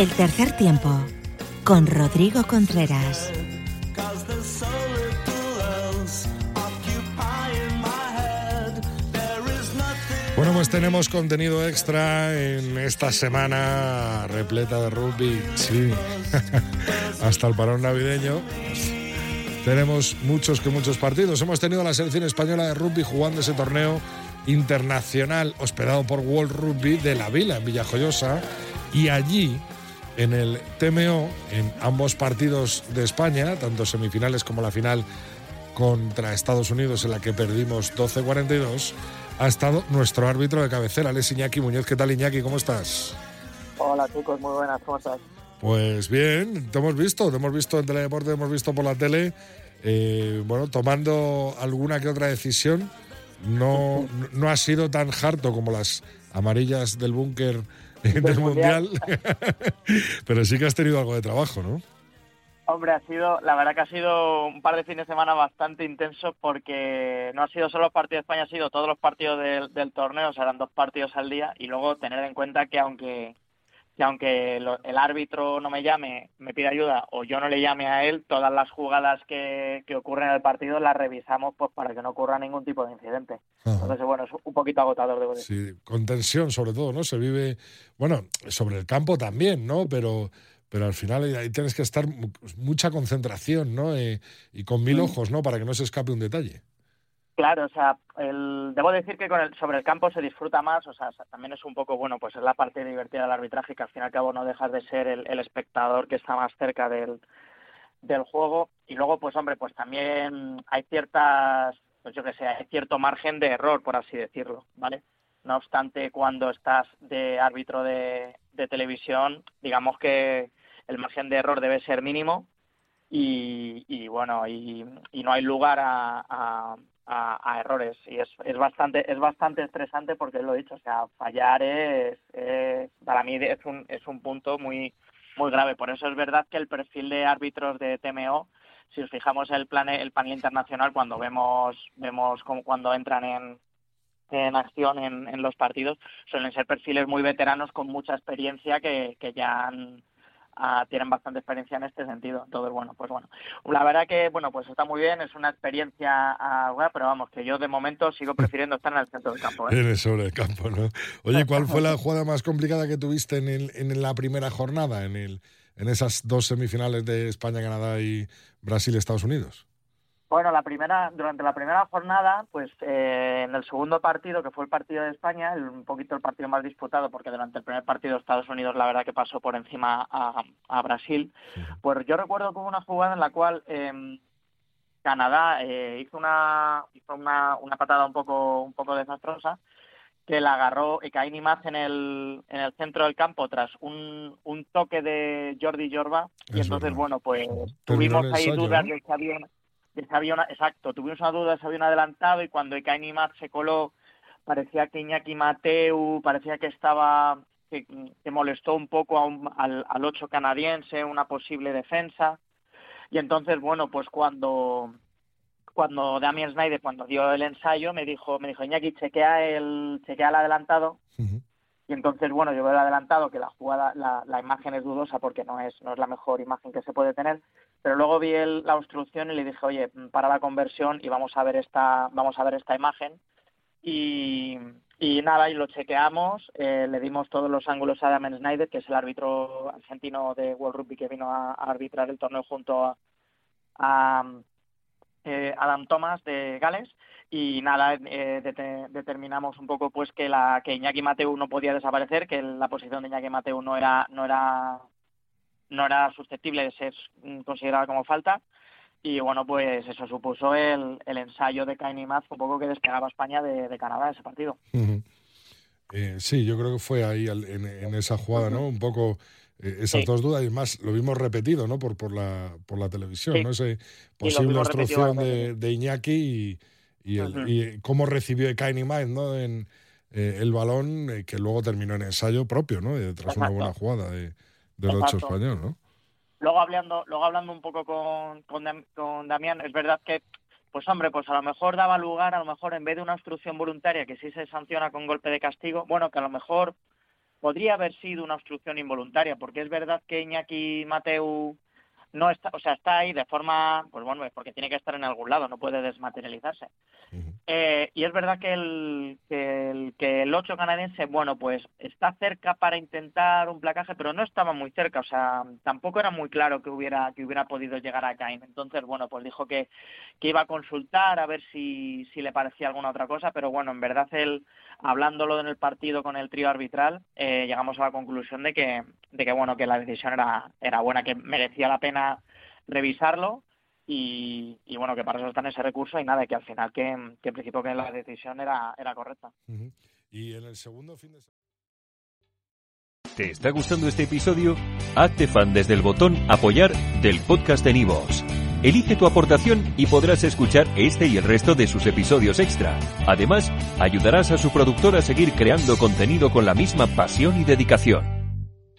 El tercer tiempo con Rodrigo Contreras. Bueno, pues tenemos contenido extra en esta semana repleta de rugby. Sí, hasta el parón navideño. Tenemos muchos que muchos partidos. Hemos tenido la selección española de rugby jugando ese torneo internacional hospedado por World Rugby de la Vila, en Villajoyosa. Y allí, en el TMO, en ambos partidos de España, tanto semifinales como la final contra Estados Unidos, en la que perdimos 12-42, ha estado nuestro árbitro de cabecera, Les Iñaki Muñoz. ¿Qué tal, Iñaki? ¿Cómo estás? Hola, chicos, muy buenas, ¿cómo estás? Pues bien, te hemos visto, te hemos visto en Teledeporte, te hemos visto por la tele, eh, bueno, tomando alguna que otra decisión. No, no ha sido tan harto como las amarillas del búnker del, mundial, pero sí que has tenido algo de trabajo, ¿no? Hombre, ha sido, la verdad que ha sido un par de fines de semana bastante intensos porque no ha sido solo los partidos de España, ha sido todos los partidos del, del torneo, o sea, eran dos partidos al día. Y luego tener en cuenta que aunque que aunque el árbitro no me llame, me pide ayuda o yo no le llame a él, todas las jugadas que, que ocurren en el partido las revisamos pues para que no ocurra ningún tipo de incidente. Entonces, bueno, es un poquito agotador, debo decir. Sí, con tensión sobre todo, ¿no? Se vive, bueno, sobre el campo también, ¿no? Pero pero al final ahí tienes que estar mucha concentración, ¿no? Eh, y con mil ojos, ¿no? Para que no se escape un detalle. Claro, o sea, el, debo decir que con el, sobre el campo se disfruta más, o sea, también es un poco, bueno, pues es la parte divertida del arbitraje, que al fin y al cabo no dejas de ser el, espectador que está más cerca del, del juego. Y luego, pues hombre, pues también hay ciertas, pues yo que sé, hay cierto margen de error, por así decirlo, ¿vale? No obstante, cuando estás de árbitro de, televisión, digamos que el margen de error debe ser mínimo y, y bueno, y, y, no hay lugar a, a, errores. Y es, es bastante es bastante estresante porque lo he dicho o sea fallar es, para mí es un es un punto muy muy grave. Por eso es verdad que el perfil de árbitros de TMO si os fijamos el plan el panel internacional cuando vemos vemos como cuando entran en en acción en, en los partidos suelen ser perfiles muy veteranos con mucha experiencia que, que ya han, tienen bastante experiencia en este sentido. Entonces, bueno, pues bueno, la verdad que, bueno, pues está muy bien, es una experiencia, uh, pero vamos, que yo de momento sigo prefiriendo estar en el centro del campo. ¿eh? En el sobre el campo, ¿no? Oye, ¿cuál fue la jugada más complicada que tuviste en, el, en la primera jornada, en, el, en esas dos semifinales de España, Canadá y Brasil-Estados Unidos? Bueno, la primera, durante la primera jornada, pues eh, en el segundo partido, que fue el partido de España, un poquito el partido más disputado, porque durante el primer partido Estados Unidos la verdad que pasó por encima a, Brasil, pues yo recuerdo hubo una jugada en la cual em, Canadá eh, hizo una hizo una, una patada un poco un poco desastrosa que la agarró Ekaini Maz en el, en el centro del campo tras un, un toque de Jordi Jorba y entonces bueno pues tuvimos ahí dudas de que había exacto, tuvimos una duda, se había un adelantado y cuando Ekaini Maz se coló parecía que Iñaki Mateu, parecía que estaba, que, molestó un poco al, al ocho canadiense, una posible defensa. Y entonces, bueno, pues cuando cuando Damien Snyder, cuando dio el ensayo, me dijo, me dijo, Iñaki, chequea el, chequea el adelantado. Y entonces, bueno, yo veo el adelantado que la jugada, la, la, imagen es dudosa porque no es, no es la mejor imagen que se puede tener, pero luego vi la obstrucción y le dije, oye, para la conversión y vamos a ver esta, vamos a ver esta imagen. Y, y nada, y lo chequeamos, eh, le dimos todos los ángulos a Damien Snyder, que es el árbitro argentino de World Rugby que vino a, arbitrar el torneo junto a, eh, Adam Thomas de Gales y nada eh, determinamos un poco pues que la que Iñaki Mateu no podía desaparecer que la posición de Iñaki Mateu no era no era no era susceptible de ser considerada como falta y bueno, pues eso supuso el, el ensayo de Kaini Maz un poco que despegaba España de, de Canadá ese partido. eh, sí, yo creo que fue ahí en, en esa jugada, ¿no? Un poco eh, esas dos dudas y más lo vimos repetido, ¿no? Por, por, la, por la televisión, ¿no? Ese posible obstrucción de, de, Iñaki y, y, el, y, cómo recibió Kaini Maz, ¿no? En eh, el balón eh, que luego terminó en ensayo propio, ¿no? Tras una buena jugada de del ocho español, ¿no? Luego hablando, luego hablando un poco con, con, con Damián, es verdad que pues hombre, pues a lo mejor daba lugar, a lo mejor en vez de una obstrucción voluntaria que sí se sanciona con golpe de castigo, bueno, que a lo mejor podría haber sido una obstrucción involuntaria, porque es verdad que Iñaki Mateu no está, o sea, está ahí de forma, pues bueno, es porque tiene que estar en algún lado, no puede desmaterializarse. eh, y es verdad que el, que el que el 8 canadiense, bueno, pues está cerca para intentar un placaje, pero no estaba muy cerca, o sea, tampoco era muy claro que hubiera que hubiera podido llegar a Cain. Entonces, bueno, pues dijo que, que iba a consultar a ver si, si le parecía alguna otra cosa, pero bueno, en verdad él, hablándolo en el partido con el trío arbitral, eh, llegamos a la conclusión de que, de que bueno, que la decisión era, era buena, que merecía la pena revisarlo y, y, bueno, que para eso está en ese recurso y nada, que al final que, que en principio que la decisión era, era correcta. Uh -huh. Y en el segundo fin de ¿Te está gustando este episodio? Hazte fan desde el botón apoyar del podcast de Nivos. Elige tu aportación y podrás escuchar este y el resto de sus episodios extra. Además, ayudarás a su productor a seguir creando contenido con la misma pasión y dedicación.